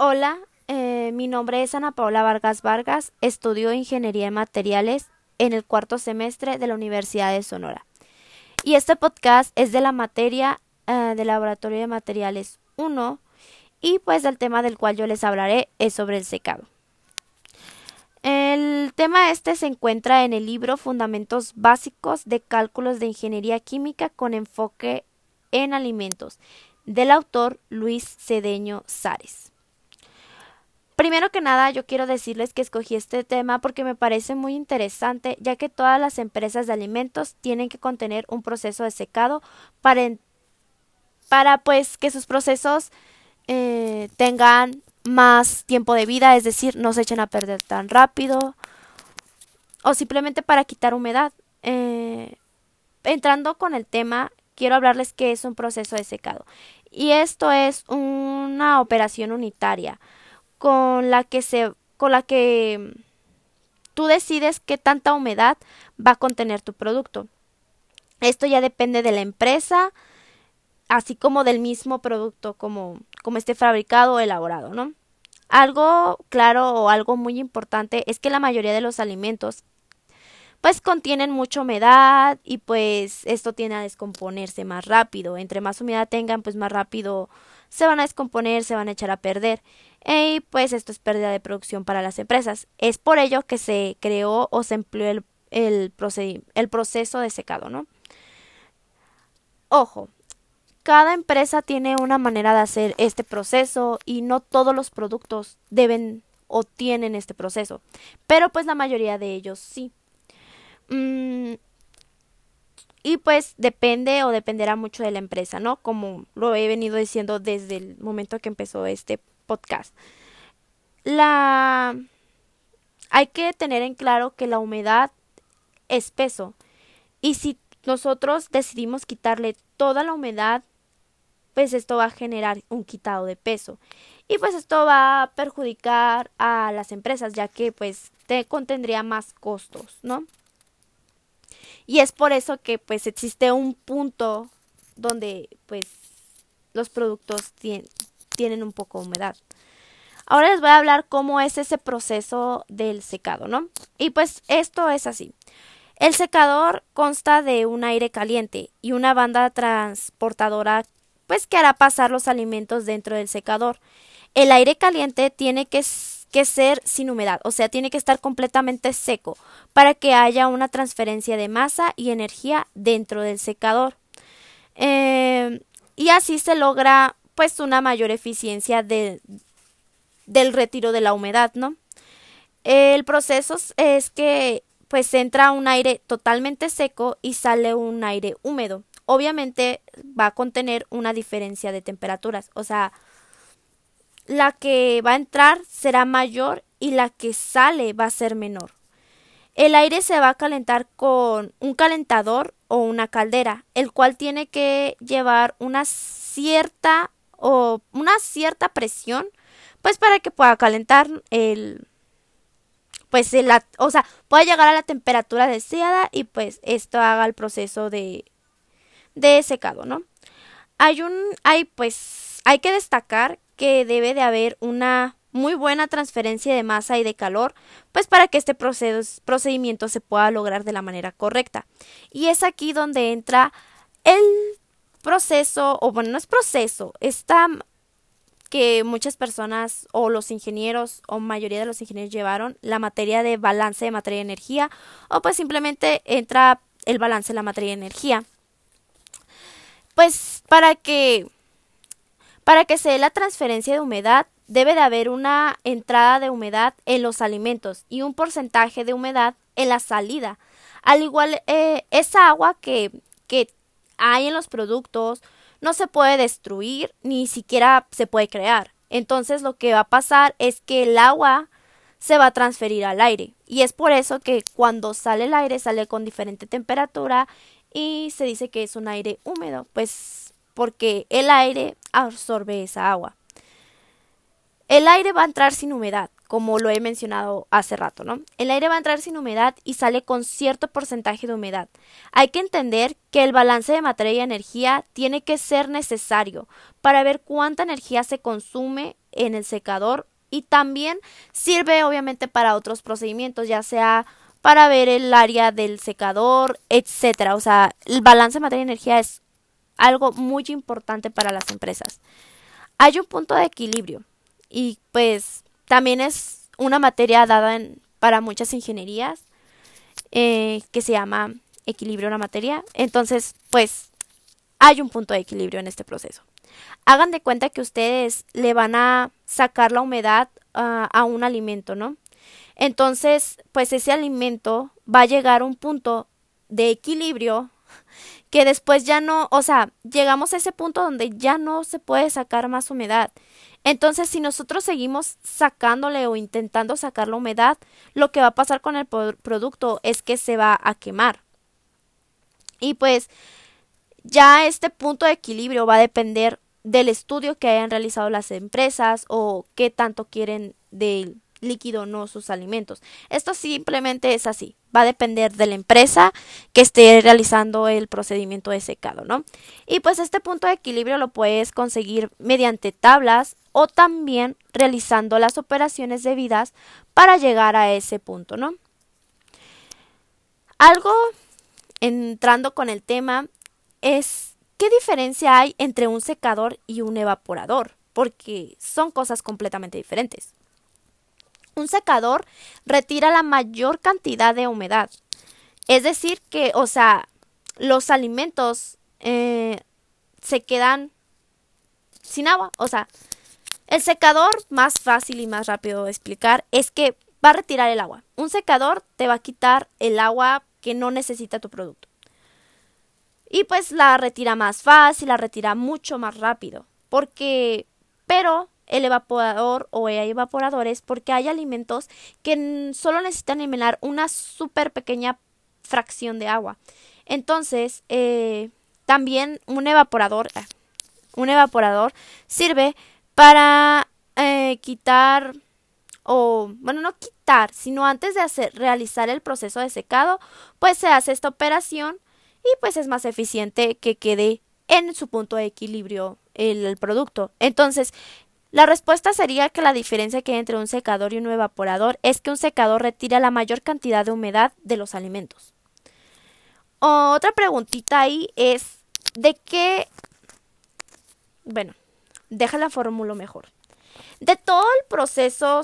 Hola, eh, mi nombre es Ana Paula Vargas Vargas, estudio Ingeniería de Materiales en el cuarto semestre de la Universidad de Sonora. Y este podcast es de la materia eh, de Laboratorio de Materiales 1 y pues el tema del cual yo les hablaré es sobre el secado. El tema este se encuentra en el libro Fundamentos Básicos de Cálculos de Ingeniería Química con enfoque en alimentos del autor Luis Cedeño Sares. Primero que nada, yo quiero decirles que escogí este tema porque me parece muy interesante, ya que todas las empresas de alimentos tienen que contener un proceso de secado para, para pues que sus procesos eh, tengan más tiempo de vida, es decir, no se echen a perder tan rápido, o simplemente para quitar humedad. Eh, entrando con el tema, quiero hablarles que es un proceso de secado. Y esto es una operación unitaria con la que se con la que tú decides qué tanta humedad va a contener tu producto. Esto ya depende de la empresa, así como del mismo producto, como, como esté fabricado o elaborado, ¿no? Algo claro o algo muy importante es que la mayoría de los alimentos pues contienen mucha humedad y pues esto tiene a descomponerse más rápido. Entre más humedad tengan, pues más rápido se van a descomponer, se van a echar a perder. Y pues esto es pérdida de producción para las empresas. Es por ello que se creó o se empleó el, el, el proceso de secado, ¿no? Ojo, cada empresa tiene una manera de hacer este proceso y no todos los productos deben o tienen este proceso, pero pues la mayoría de ellos sí. Mm, y pues depende o dependerá mucho de la empresa, ¿no? Como lo he venido diciendo desde el momento que empezó este podcast. La hay que tener en claro que la humedad es peso y si nosotros decidimos quitarle toda la humedad, pues esto va a generar un quitado de peso y pues esto va a perjudicar a las empresas ya que pues te contendría más costos, ¿no? Y es por eso que pues existe un punto donde pues los productos tienen un poco de humedad. Ahora les voy a hablar cómo es ese proceso del secado, ¿no? Y pues esto es así. El secador consta de un aire caliente y una banda transportadora pues que hará pasar los alimentos dentro del secador. El aire caliente tiene que que ser sin humedad, o sea, tiene que estar completamente seco para que haya una transferencia de masa y energía dentro del secador. Eh, y así se logra pues una mayor eficiencia de, del retiro de la humedad, ¿no? El proceso es que pues entra un aire totalmente seco y sale un aire húmedo. Obviamente va a contener una diferencia de temperaturas, o sea, la que va a entrar será mayor y la que sale va a ser menor. El aire se va a calentar con un calentador o una caldera, el cual tiene que llevar una cierta o una cierta presión, pues para que pueda calentar el pues el, o sea, pueda llegar a la temperatura deseada y pues esto haga el proceso de de secado, ¿no? Hay un hay pues hay que destacar que debe de haber una muy buena transferencia de masa y de calor, pues para que este procedimiento se pueda lograr de la manera correcta. Y es aquí donde entra el proceso, o bueno, no es proceso, está que muchas personas o los ingenieros o mayoría de los ingenieros llevaron la materia de balance de materia y energía o pues simplemente entra el balance de la materia y energía. Pues para que para que se dé la transferencia de humedad, debe de haber una entrada de humedad en los alimentos y un porcentaje de humedad en la salida. Al igual, eh, esa agua que, que hay en los productos no se puede destruir ni siquiera se puede crear. Entonces lo que va a pasar es que el agua se va a transferir al aire. Y es por eso que cuando sale el aire sale con diferente temperatura y se dice que es un aire húmedo. Pues porque el aire absorbe esa agua. El aire va a entrar sin humedad, como lo he mencionado hace rato, ¿no? El aire va a entrar sin humedad y sale con cierto porcentaje de humedad. Hay que entender que el balance de materia y energía tiene que ser necesario para ver cuánta energía se consume en el secador y también sirve obviamente para otros procedimientos, ya sea para ver el área del secador, etcétera. O sea, el balance de materia y energía es algo muy importante para las empresas. Hay un punto de equilibrio y pues también es una materia dada para muchas ingenierías eh, que se llama equilibrio de la materia. Entonces, pues hay un punto de equilibrio en este proceso. Hagan de cuenta que ustedes le van a sacar la humedad ah, a un alimento, ¿no? Entonces, pues ese alimento va a llegar a un punto de equilibrio que después ya no, o sea, llegamos a ese punto donde ya no se puede sacar más humedad. Entonces, si nosotros seguimos sacándole o intentando sacar la humedad, lo que va a pasar con el producto es que se va a quemar. Y pues ya este punto de equilibrio va a depender del estudio que hayan realizado las empresas o qué tanto quieren del líquido o no sus alimentos. Esto simplemente es así. Va a depender de la empresa que esté realizando el procedimiento de secado, ¿no? Y pues este punto de equilibrio lo puedes conseguir mediante tablas o también realizando las operaciones debidas para llegar a ese punto, ¿no? Algo entrando con el tema es qué diferencia hay entre un secador y un evaporador, porque son cosas completamente diferentes. Un secador retira la mayor cantidad de humedad. Es decir, que, o sea, los alimentos eh, se quedan sin agua. O sea, el secador, más fácil y más rápido de explicar, es que va a retirar el agua. Un secador te va a quitar el agua que no necesita tu producto. Y pues la retira más fácil, la retira mucho más rápido. Porque, pero el evaporador o evaporadores porque hay alimentos que solo necesitan eliminar una súper pequeña fracción de agua. Entonces, eh, también un evaporador, ah, un evaporador sirve para eh, quitar o, bueno, no quitar, sino antes de hacer, realizar el proceso de secado, pues se hace esta operación y pues es más eficiente que quede en su punto de equilibrio el, el producto. Entonces, la respuesta sería que la diferencia que hay entre un secador y un evaporador es que un secador retira la mayor cantidad de humedad de los alimentos. Otra preguntita ahí es de qué... Bueno, déjala fórmula mejor. De todo el proceso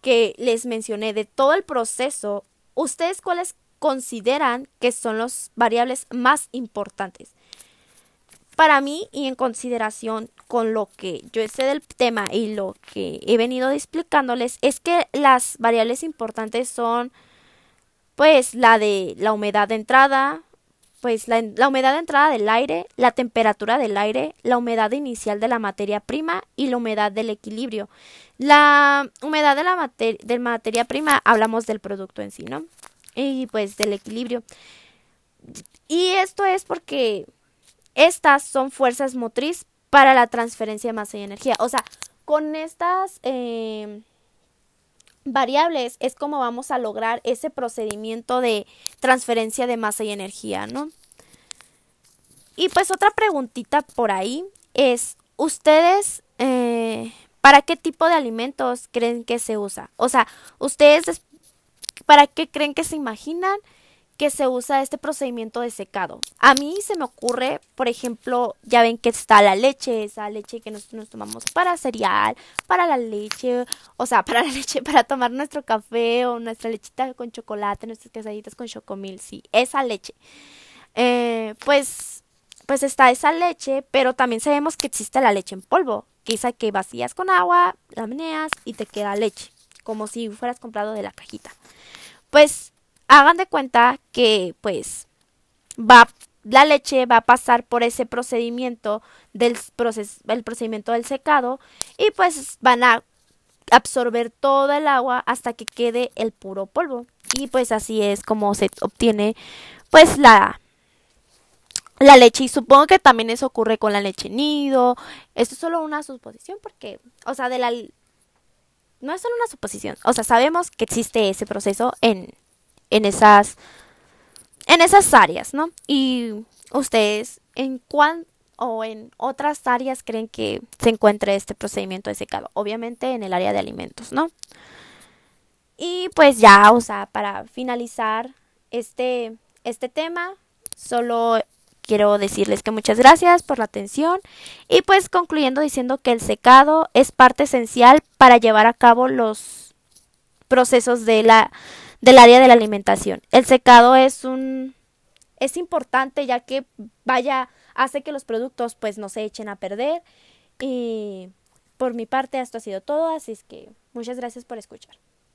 que les mencioné, de todo el proceso, ¿ustedes cuáles consideran que son las variables más importantes? Para mí y en consideración con lo que yo sé del tema y lo que he venido explicándoles es que las variables importantes son pues la de la humedad de entrada, pues la, humedad de entrada del aire, la temperatura del aire, la humedad inicial de la materia prima y la humedad del equilibrio. La humedad de la materia prima hablamos del producto en sí, ¿no? Y pues del equilibrio. Y esto es porque estas son fuerzas motriz para la transferencia de masa y energía. O sea, con estas eh, variables es como vamos a lograr ese procedimiento de transferencia de masa y energía, ¿no? Y pues otra preguntita por ahí es, ¿ustedes eh, para qué tipo de alimentos creen que se usa? O sea, ¿ustedes para qué creen que se imaginan que se usa este procedimiento de secado. A mí se me ocurre, por ejemplo, ya ven que está la leche, esa leche que nosotros nos tomamos para cereal, para la leche, o sea, para la leche, para tomar nuestro café o nuestra lechita con chocolate, nuestras quesaditas con chocomil, sí, esa leche. Eh, pues, pues está esa leche, pero también sabemos que existe la leche en polvo, que es que vacías con agua, la meneas y te queda leche, como si fueras comprado de la cajita. Pues hagan de cuenta que pues va la leche va a pasar por ese procedimiento del el procedimiento del secado y pues van a absorber todo el agua hasta que quede el puro polvo y pues así es como se obtiene pues la la leche y supongo que también eso ocurre con la leche nido esto es solo una suposición porque o sea de la no es solo una suposición o sea sabemos que existe ese proceso en en esas en esas áreas, ¿no? Y ustedes en cuán o en otras áreas creen que se encuentre este procedimiento de secado. Obviamente en el área de alimentos, ¿no? Y pues ya, o sea, para finalizar este, este tema, solo quiero decirles que muchas gracias por la atención y pues concluyendo diciendo que el secado es parte esencial para llevar a cabo los procesos de la, del área de la alimentación. El secado es un es importante ya que vaya hace que los productos pues no se echen a perder y por mi parte esto ha sido todo, así es que muchas gracias por escuchar.